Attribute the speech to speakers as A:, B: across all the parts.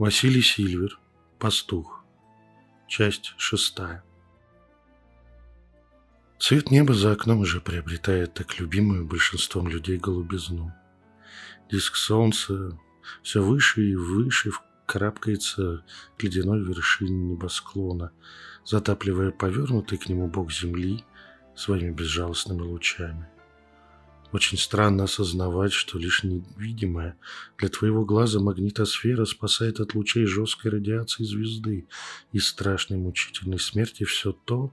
A: Василий Сильвер. Пастух. Часть шестая. Цвет неба за окном уже приобретает так любимую большинством людей голубизну. Диск солнца все выше и выше карабкается к ледяной вершине небосклона, затапливая повернутый к нему бок земли своими безжалостными лучами. Очень странно осознавать, что лишь невидимая для твоего глаза магнитосфера спасает от лучей жесткой радиации звезды и страшной мучительной смерти все то,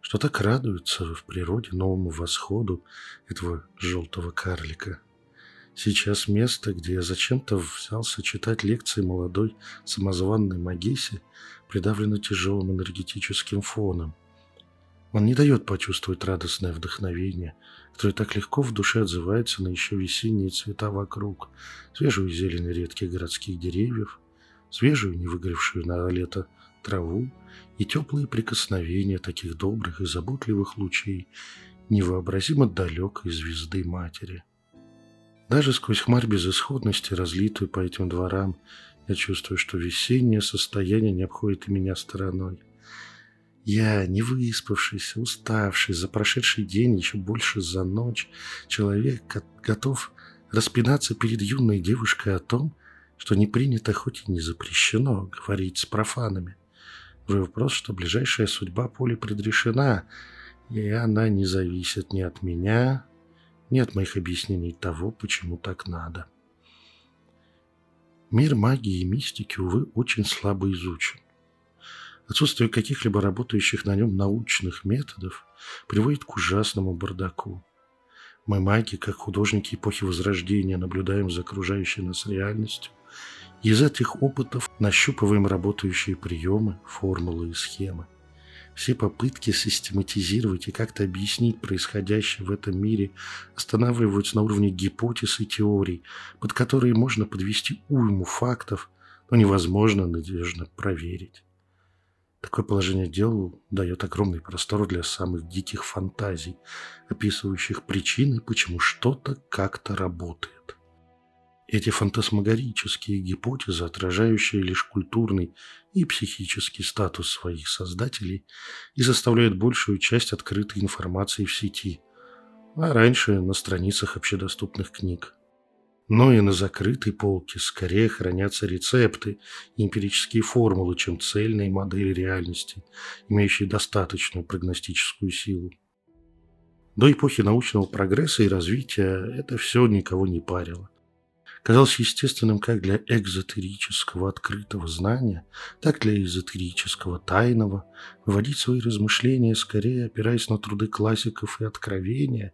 A: что так радуется в природе новому восходу этого желтого карлика. Сейчас место, где я зачем-то взялся читать лекции молодой самозванной Магесе, придавлено тяжелым энергетическим фоном – он не дает почувствовать радостное вдохновение, которое так легко в душе отзывается на еще весенние цвета вокруг, свежую зелень редких городских деревьев, свежую, не выгоревшую на лето траву и теплые прикосновения таких добрых и заботливых лучей невообразимо далекой звезды матери. Даже сквозь хмарь безысходности, разлитую по этим дворам, я чувствую, что весеннее состояние не обходит и меня стороной. Я, не выспавшийся, уставший за прошедший день, еще больше за ночь, человек готов распинаться перед юной девушкой о том, что не принято, хоть и не запрещено, говорить с профанами. Уже вопрос, что ближайшая судьба Поли предрешена, и она не зависит ни от меня, ни от моих объяснений того, почему так надо. Мир магии и мистики, увы, очень слабо изучен. Отсутствие каких-либо работающих на нем научных методов приводит к ужасному бардаку. Мы маги, как художники эпохи Возрождения, наблюдаем за окружающей нас реальностью. И из этих опытов нащупываем работающие приемы, формулы и схемы. Все попытки систематизировать и как-то объяснить происходящее в этом мире останавливаются на уровне гипотез и теорий, под которые можно подвести уйму фактов, но невозможно надежно проверить. Такое положение дел дает огромный простор для самых диких фантазий, описывающих причины, почему что-то как-то работает. Эти фантасмагорические гипотезы, отражающие лишь культурный и психический статус своих создателей, и заставляют большую часть открытой информации в сети, а раньше на страницах общедоступных книг но и на закрытой полке скорее хранятся рецепты и эмпирические формулы, чем цельные модели реальности, имеющие достаточную прогностическую силу. До эпохи научного прогресса и развития это все никого не парило. Казалось естественным как для экзотерического открытого знания, так и для эзотерического тайного вводить свои размышления, скорее опираясь на труды классиков и откровения,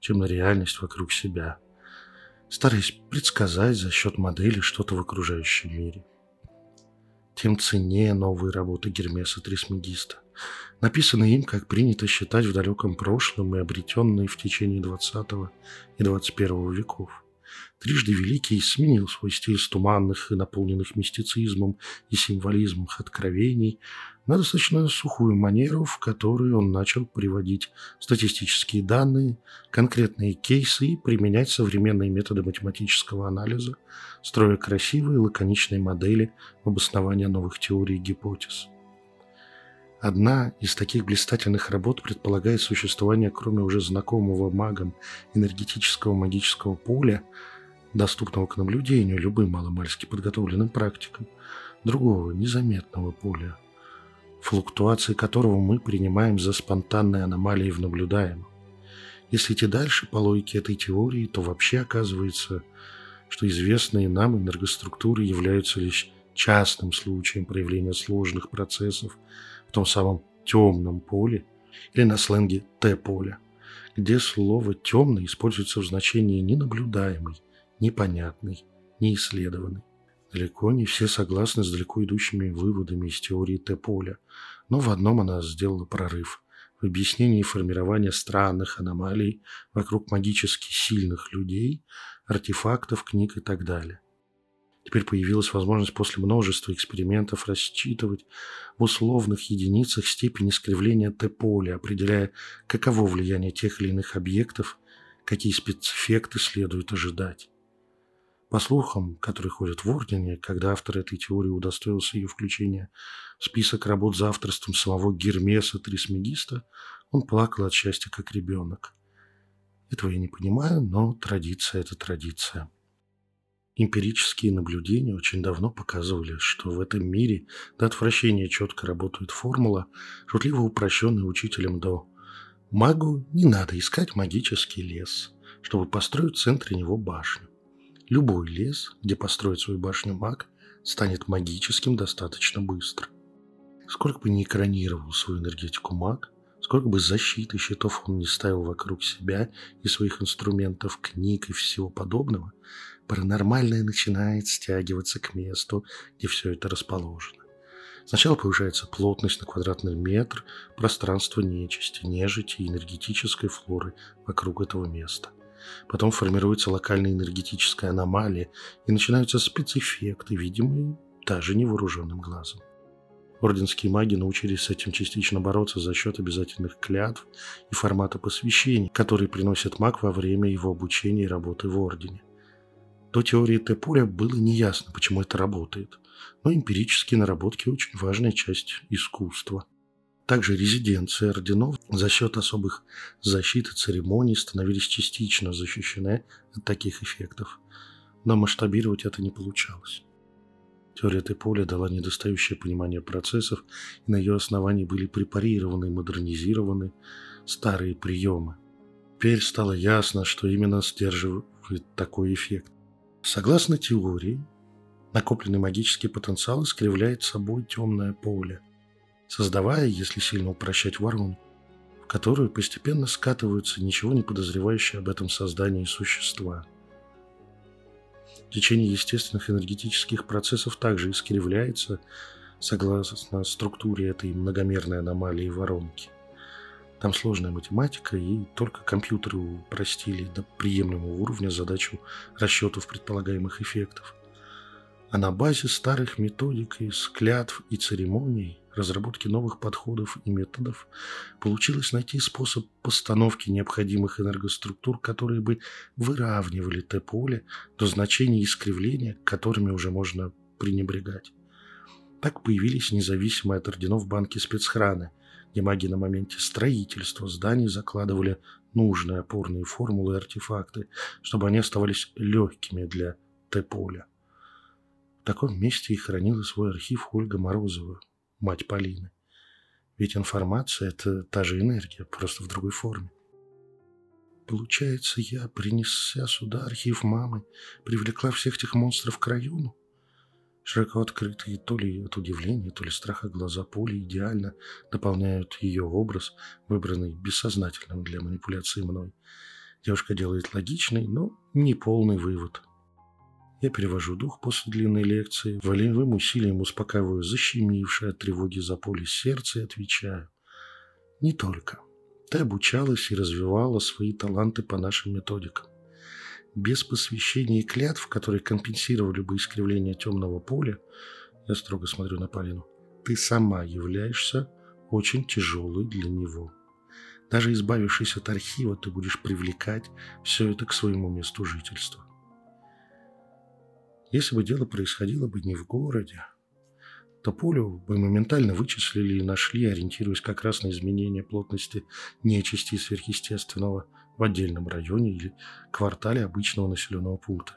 A: чем на реальность вокруг себя – стараясь предсказать за счет модели что-то в окружающем мире. Тем ценнее новые работы Гермеса Трисмегиста, написанные им, как принято считать, в далеком прошлом и обретенные в течение XX и XXI веков. Трижды Великий сменил свой стиль с туманных и наполненных мистицизмом и символизмом откровений на достаточно сухую манеру, в которой он начал приводить статистические данные, конкретные кейсы и применять современные методы математического анализа, строя красивые лаконичные модели обоснования новых теорий и гипотез. Одна из таких блистательных работ предполагает существование, кроме уже знакомого магам, энергетического магического поля, доступного к наблюдению любым маломальски подготовленным практикам, другого незаметного поля – флуктуации которого мы принимаем за спонтанные аномалии в наблюдаемом. Если идти дальше по логике этой теории, то вообще оказывается, что известные нам энергоструктуры являются лишь частным случаем проявления сложных процессов в том самом темном поле или на сленге Т-поля, где слово «темный» используется в значении ненаблюдаемый, непонятный, неисследованный. Далеко не все согласны с далеко идущими выводами из теории Т-поля, но в одном она сделала прорыв – в объяснении формирования странных аномалий вокруг магически сильных людей, артефактов, книг и так далее. Теперь появилась возможность после множества экспериментов рассчитывать в условных единицах степень искривления Т-поля, определяя, каково влияние тех или иных объектов, какие спецэффекты следует ожидать. По слухам, которые ходят в Ордене, когда автор этой теории удостоился ее включения в список работ за авторством самого Гермеса Трисмегиста, он плакал от счастья, как ребенок. Этого я не понимаю, но традиция – это традиция. Эмпирические наблюдения очень давно показывали, что в этом мире до отвращения четко работает формула, шутливо упрощенная учителем до «Магу не надо искать магический лес, чтобы построить в центре него башню. Любой лес, где построить свою башню маг, станет магическим достаточно быстро. Сколько бы ни экранировал свою энергетику маг, сколько бы защиты щитов он не ставил вокруг себя и своих инструментов, книг и всего подобного, паранормальное начинает стягиваться к месту, где все это расположено. Сначала повышается плотность на квадратный метр пространства нечисти, нежити и энергетической флоры вокруг этого места. Потом формируется локальная энергетическая аномалия и начинаются спецэффекты, видимые даже невооруженным глазом. Орденские маги научились с этим частично бороться за счет обязательных клятв и формата посвящений, которые приносит маг во время его обучения и работы в Ордене. До теории Т-поля было неясно, почему это работает, но эмпирические наработки – очень важная часть искусства. Также резиденции орденов за счет особых защит и церемоний становились частично защищены от таких эффектов, но масштабировать это не получалось. Теория Т-поля дала недостающее понимание процессов, и на ее основании были препарированы и модернизированы старые приемы. Теперь стало ясно, что именно сдерживает такой эффект. Согласно теории, накопленный магический потенциал искривляет собой темное поле, создавая, если сильно упрощать воронку, в которую постепенно скатываются ничего не подозревающие об этом создании существа. Течение естественных энергетических процессов также искривляется согласно структуре этой многомерной аномалии воронки. Там сложная математика, и только компьютеры упростили до приемлемого уровня задачу расчетов предполагаемых эффектов. А на базе старых методик из клятв и церемоний, разработки новых подходов и методов, получилось найти способ постановки необходимых энергоструктур, которые бы выравнивали Т-поле до значений искривления, которыми уже можно пренебрегать. Так появились независимые от орденов банки спецхраны, маги на моменте строительства зданий закладывали нужные опорные формулы и артефакты, чтобы они оставались легкими для Т-поля. В таком месте и хранила свой архив Ольга Морозова, мать Полины. Ведь информация – это та же энергия, просто в другой форме. Получается, я, принеся сюда архив мамы, привлекла всех этих монстров к району? Широко открытые то ли от удивления, то ли страха глаза Поли идеально дополняют ее образ, выбранный бессознательным для манипуляции мной. Девушка делает логичный, но не полный вывод. Я перевожу дух после длинной лекции, волевым усилием успокаиваю защемившее от тревоги за поле сердце и отвечаю. Не только. Ты обучалась и развивала свои таланты по нашим методикам без посвящения и клятв, которые компенсировали бы искривление темного поля, я строго смотрю на Полину, ты сама являешься очень тяжелой для него. Даже избавившись от архива, ты будешь привлекать все это к своему месту жительства. Если бы дело происходило бы не в городе, Полю бы моментально вычислили и нашли, ориентируясь как раз на изменение плотности нечисти сверхъестественного в отдельном районе или квартале обычного населенного пункта.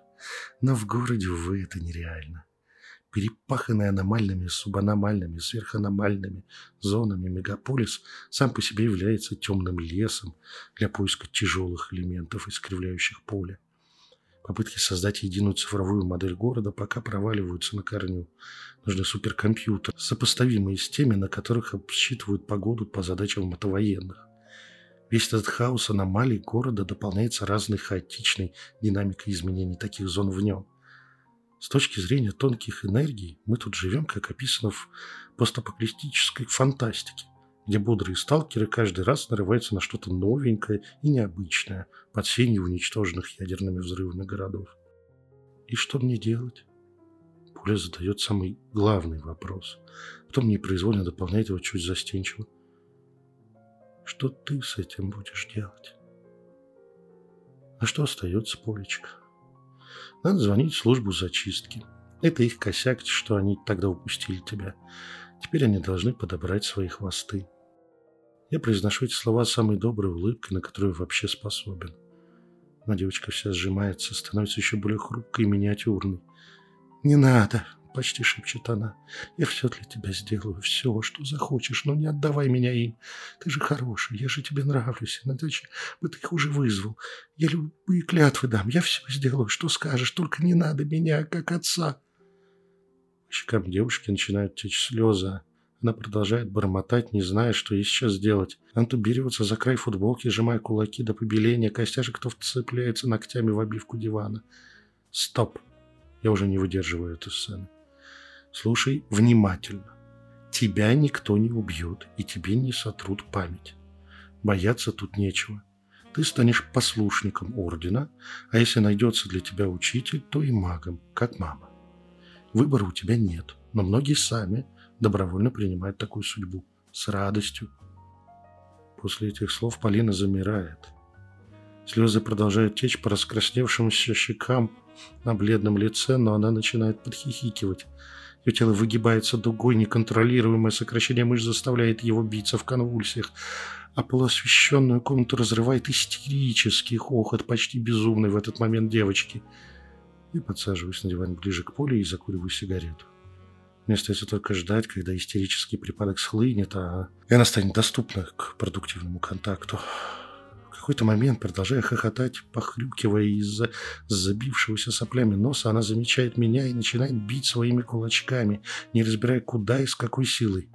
A: Но в городе, увы, это нереально. Перепаханный аномальными, субаномальными, сверханомальными зонами мегаполис сам по себе является темным лесом для поиска тяжелых элементов, искривляющих поле. Попытки создать единую цифровую модель города пока проваливаются на корню. Нужны суперкомпьютер, сопоставимые с теми, на которых обсчитывают погоду по задачам мотовоенных. Весь этот хаос аномалий города дополняется разной хаотичной динамикой изменений таких зон в нем. С точки зрения тонких энергий, мы тут живем, как описано в постапокалиптической фантастике, где бодрые сталкеры каждый раз нарываются на что-то новенькое и необычное под сенью уничтоженных ядерными взрывами городов. И что мне делать? Пуля задает самый главный вопрос. Потом непроизвольно дополняет его чуть застенчиво. Что ты с этим будешь делать? А что остается, Полечка? Надо звонить в службу зачистки. Это их косяк, что они тогда упустили тебя. Теперь они должны подобрать свои хвосты. Я произношу эти слова самой доброй улыбкой, на которую вообще способен. Но девочка вся сжимается, становится еще более хрупкой и миниатюрной. «Не надо!» — почти шепчет она. «Я все для тебя сделаю, все, что захочешь, но не отдавай меня им. Ты же хороший, я же тебе нравлюсь, иначе бы ты их уже вызвал. Я любые клятвы дам, я все сделаю, что скажешь, только не надо меня, как отца». По щекам девушки начинают течь слезы. Она продолжает бормотать, не зная, что ей сейчас сделать. Антубириваться за край футболки, сжимая кулаки до побеления, костяшек кто вцепляется ногтями в обивку дивана. «Стоп!» Я уже не выдерживаю этой сцены. Слушай внимательно. Тебя никто не убьет, и тебе не сотрут память. Бояться тут нечего. Ты станешь послушником ордена, а если найдется для тебя учитель, то и магом, как мама. Выбора у тебя нет, но многие сами добровольно принимают такую судьбу. С радостью. После этих слов Полина замирает. Слезы продолжают течь по раскрасневшимся щекам на бледном лице, но она начинает подхихикивать. Ее тело выгибается дугой, неконтролируемое сокращение мышц заставляет его биться в конвульсиях, а полуосвещенную комнату разрывает истерический хохот, почти безумный в этот момент девочки. Я подсаживаюсь на диван ближе к полю и закуриваю сигарету. Мне остается только ждать, когда истерический припадок схлынет, а и она станет доступна к продуктивному контакту какой-то момент, продолжая хохотать, похрюкивая из-за забившегося соплями носа, она замечает меня и начинает бить своими кулачками, не разбирая куда и с какой силой.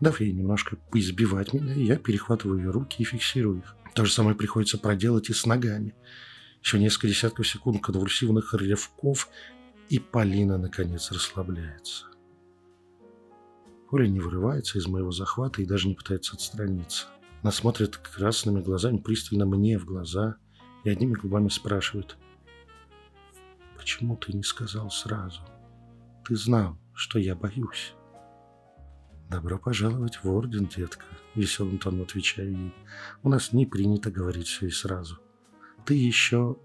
A: Дав ей немножко поизбивать меня, я перехватываю ее руки и фиксирую их. То же самое приходится проделать и с ногами. Еще несколько десятков секунд конвульсивных рывков, и Полина, наконец, расслабляется. Оля не вырывается из моего захвата и даже не пытается отстраниться. Она смотрит красными глазами пристально мне в глаза и одними губами спрашивает. «Почему ты не сказал сразу? Ты знал, что я боюсь». «Добро пожаловать в орден, детка», — веселым тоном отвечаю ей. «У нас не принято говорить все и сразу. Ты еще...»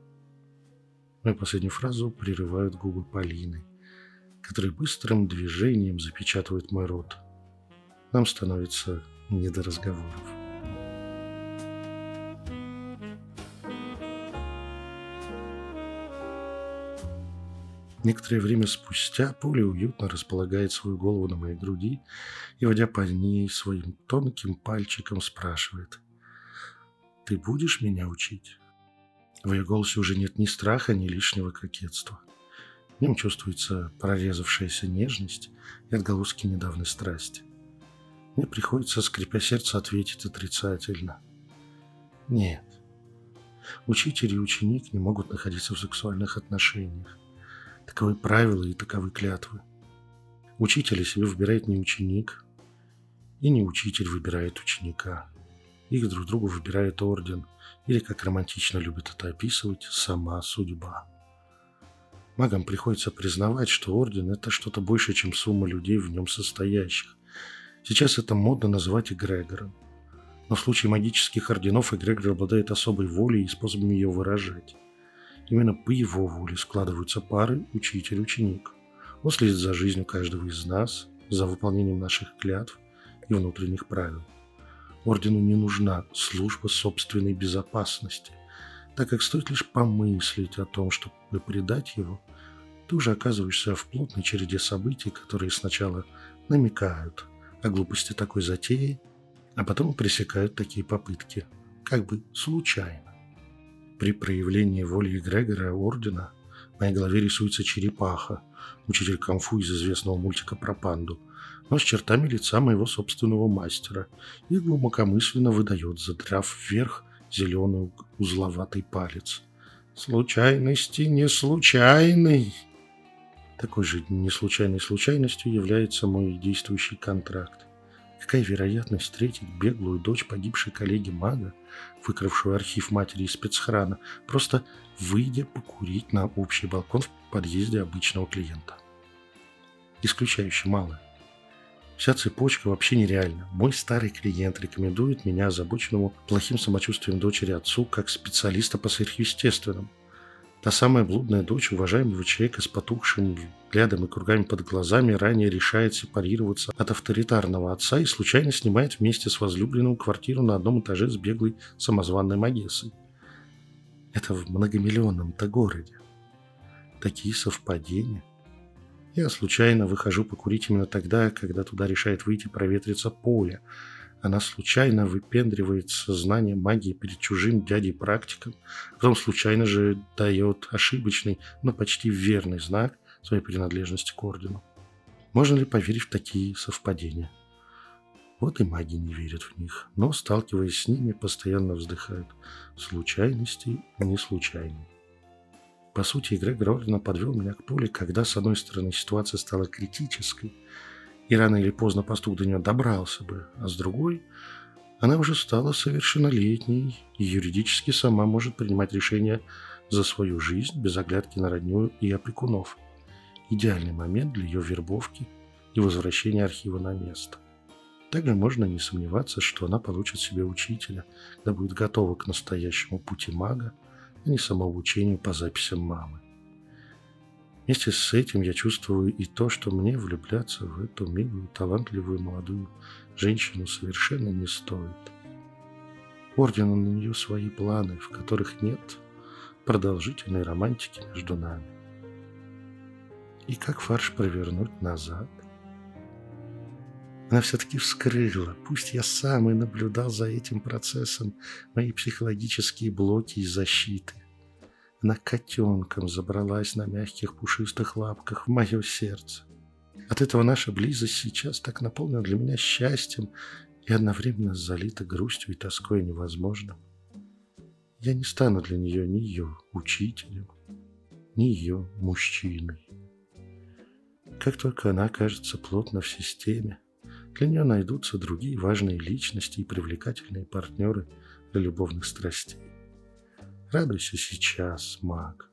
A: Мою последнюю фразу прерывают губы Полины, которые быстрым движением запечатывают мой рот. Нам становится не до разговоров. Некоторое время спустя Поля уютно располагает свою голову на моей груди и, водя по ней своим тонким пальчиком, спрашивает. «Ты будешь меня учить?» В ее голосе уже нет ни страха, ни лишнего кокетства. В нем чувствуется прорезавшаяся нежность и отголоски недавней страсти. Мне приходится, скрипя сердце, ответить отрицательно. Нет. Учитель и ученик не могут находиться в сексуальных отношениях. Таковы правила и таковы клятвы. Учителя себе выбирает не ученик, и не учитель выбирает ученика. Их друг другу выбирает орден, или, как романтично любит это описывать, сама судьба. Магам приходится признавать, что орден – это что-то больше, чем сумма людей в нем состоящих. Сейчас это модно называть эгрегором. Но в случае магических орденов эгрегор обладает особой волей и способом ее выражать. Именно по его воле складываются пары учитель-ученик. Он следит за жизнью каждого из нас, за выполнением наших клятв и внутренних правил. Ордену не нужна служба собственной безопасности, так как стоит лишь помыслить о том, чтобы предать его, ты уже оказываешься в плотной череде событий, которые сначала намекают о глупости такой затеи, а потом пресекают такие попытки, как бы случайно. При проявлении воли Грегора Ордена в моей голове рисуется черепаха, учитель камфу из известного мультика про панду, но с чертами лица моего собственного мастера и глубокомысленно выдает, задрав вверх зеленый узловатый палец. Случайности не случайный. Такой же неслучайной случайностью является мой действующий контракт. Какая вероятность встретить беглую дочь погибшей коллеги мага, выкравшую архив матери из спецхрана, просто выйдя покурить на общий балкон в подъезде обычного клиента? Исключающе мало. Вся цепочка вообще нереальна. Мой старый клиент рекомендует меня озабоченному плохим самочувствием дочери отцу как специалиста по сверхъестественному. Та самая блудная дочь уважаемого человека с потухшим взглядом и кругами под глазами ранее решает сепарироваться от авторитарного отца и случайно снимает вместе с возлюбленным квартиру на одном этаже с беглой самозванной Магессой. Это в многомиллионном-то городе. Такие совпадения. Я случайно выхожу покурить именно тогда, когда туда решает выйти проветриться поле – она случайно выпендривает сознание магии перед чужим дядей-практиком, потом случайно же дает ошибочный, но почти верный знак своей принадлежности к ордену. Можно ли поверить в такие совпадения? Вот и маги не верят в них, но, сталкиваясь с ними, постоянно вздыхают. Случайности не случайны. По сути, Грегор Ордена подвел меня к поле, когда, с одной стороны, ситуация стала критической, и рано или поздно пастух до нее добрался бы, а с другой она уже стала совершеннолетней и юридически сама может принимать решения за свою жизнь без оглядки на родню и опекунов. Идеальный момент для ее вербовки и возвращения архива на место. Также можно не сомневаться, что она получит себе учителя, когда будет готова к настоящему пути мага, не самообучению по записям мамы. Вместе с этим я чувствую и то, что мне влюбляться в эту милую, талантливую молодую женщину совершенно не стоит. Ордена на нее свои планы, в которых нет продолжительной романтики между нами. И как фарш провернуть назад? Она все-таки вскрыла, пусть я сам и наблюдал за этим процессом, мои психологические блоки и защиты. Она котенком забралась на мягких пушистых лапках в мое сердце. От этого наша близость сейчас так наполнена для меня счастьем и одновременно залита грустью и тоской невозможным. Я не стану для нее ни ее учителем, ни ее мужчиной. Как только она окажется плотно в системе, для нее найдутся другие важные личности и привлекательные партнеры для любовных страстей. Радуйся сейчас, маг.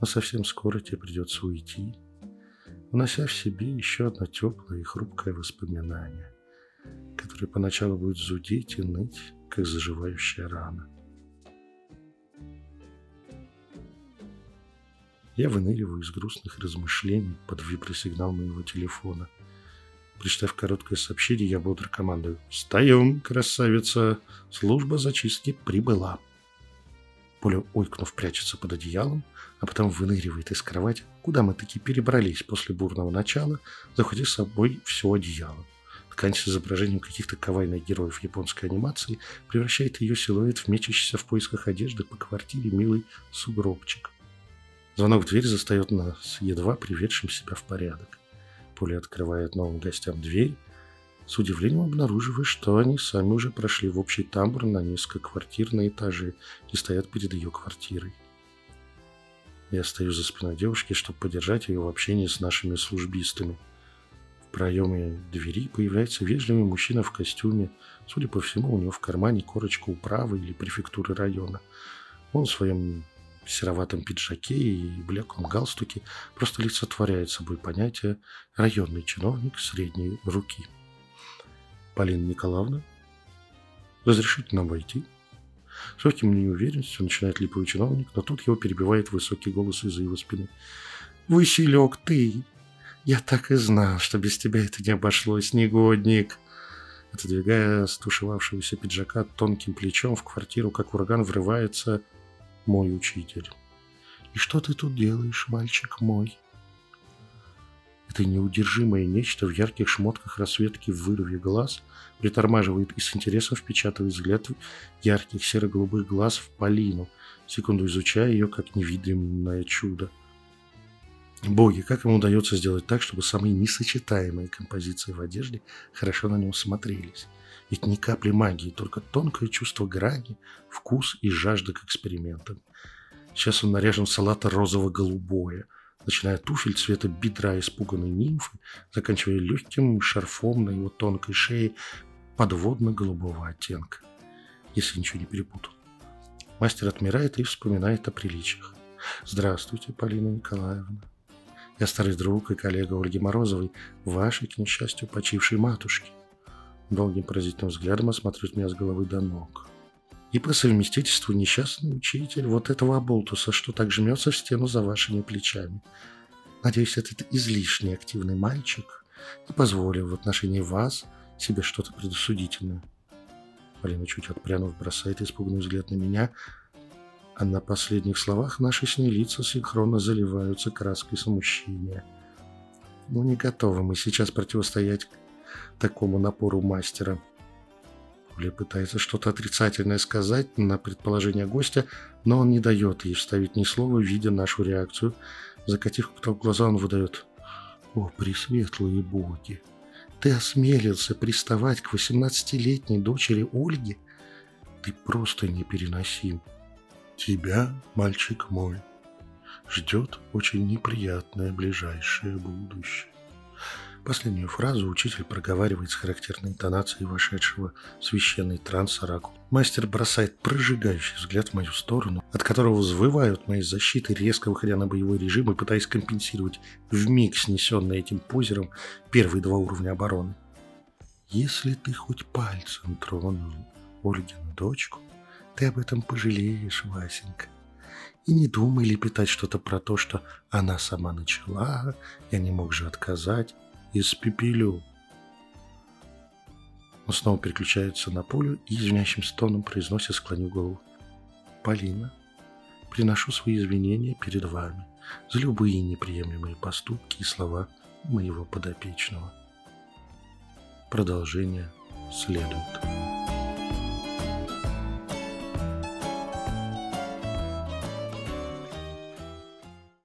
A: Но совсем скоро тебе придется уйти, унося в себе еще одно теплое и хрупкое воспоминание, которое поначалу будет зудеть и ныть, как заживающая рана. Я выныриваю из грустных размышлений под вибросигнал моего телефона. Прочитав короткое сообщение, я бодро командую. «Встаем, красавица! Служба зачистки прибыла!» Поля, ойкнув, прячется под одеялом, а потом выныривает из кровати, куда мы таки перебрались после бурного начала, захватив с собой все одеяло. Ткань с изображением каких-то кавайных героев японской анимации превращает ее силуэт в мечащийся в поисках одежды по квартире милый сугробчик. Звонок в дверь застает нас, едва приведшим себя в порядок. Поля открывает новым гостям дверь, с удивлением обнаруживая, что они сами уже прошли в общий тамбур на несколько квартир на этаже и стоят перед ее квартирой. Я стою за спиной девушки, чтобы поддержать ее в общении с нашими службистами. В проеме двери появляется вежливый мужчина в костюме. Судя по всему, у него в кармане корочка управы или префектуры района. Он в своем сероватом пиджаке и блеклом галстуке просто олицетворяет собой понятие «районный чиновник средней руки». Полина Николаевна, разрешите нам войти?» С легким неуверенностью начинает липовый чиновник, но тут его перебивает высокий голос из-за его спины. «Василек, ты! Я так и знал, что без тебя это не обошлось, негодник!» Отодвигая стушевавшегося пиджака тонким плечом в квартиру, как ураган, врывается мой учитель. «И что ты тут делаешь, мальчик мой?» Это неудержимое нечто в ярких шмотках расцветки в вырыве глаз притормаживает и с интересом впечатывает взгляд ярких серо-голубых глаз в Полину, секунду изучая ее как невидимое чудо. Боги, как ему удается сделать так, чтобы самые несочетаемые композиции в одежде хорошо на нем смотрелись? Ведь ни капли магии, только тонкое чувство грани, вкус и жажда к экспериментам. Сейчас он наряжен в салата розово-голубое – начиная от туфель цвета бедра испуганной нимфы, заканчивая легким шарфом на его тонкой шее подводно-голубого оттенка, если ничего не перепутал. Мастер отмирает и вспоминает о приличиях. «Здравствуйте, Полина Николаевна. Я старый друг и коллега Ольги Морозовой, вашей, к несчастью, почившей матушки». Долгим поразительным взглядом осматривает меня с головы до ног. и по совместительству несчастный учитель вот этого оболтуса, что так жмется в стену за вашими плечами. Надеюсь, этот излишне активный мальчик не позволил в отношении вас себе что-то предосудительное. Полина, чуть отпрянув, бросает испуганный взгляд на меня, а на последних словах наши с ней лица синхронно заливаются краской смущения. Ну, не готовы мы сейчас противостоять такому напору мастера. Оля пытается что-то отрицательное сказать на предположение гостя, но он не дает ей вставить ни слова, видя нашу реакцию. Закатив глаза, он выдает «О, пресветлые боги! Ты осмелился приставать к восемнадцатилетней дочери Ольги? Ты просто непереносим. Тебя, мальчик мой, ждет очень неприятное ближайшее будущее». Последнюю фразу учитель проговаривает с характерной интонацией вошедшего в священный транс оракул. Мастер бросает прожигающий взгляд в мою сторону, от которого взвывают мои защиты, резко выходя на боевой режим и пытаясь компенсировать в миг снесенный этим позером первые два уровня обороны. Если ты хоть пальцем тронул Ольгину дочку, ты об этом пожалеешь, Васенька. И не думай лепетать что-то про то, что она сама начала, я не мог же отказать испепелю. Он снова переключается на полю и извиняющим тоном произносит, склонив голову. Полина, приношу свои извинения перед вами за любые неприемлемые поступки и слова моего подопечного. Продолжение следует.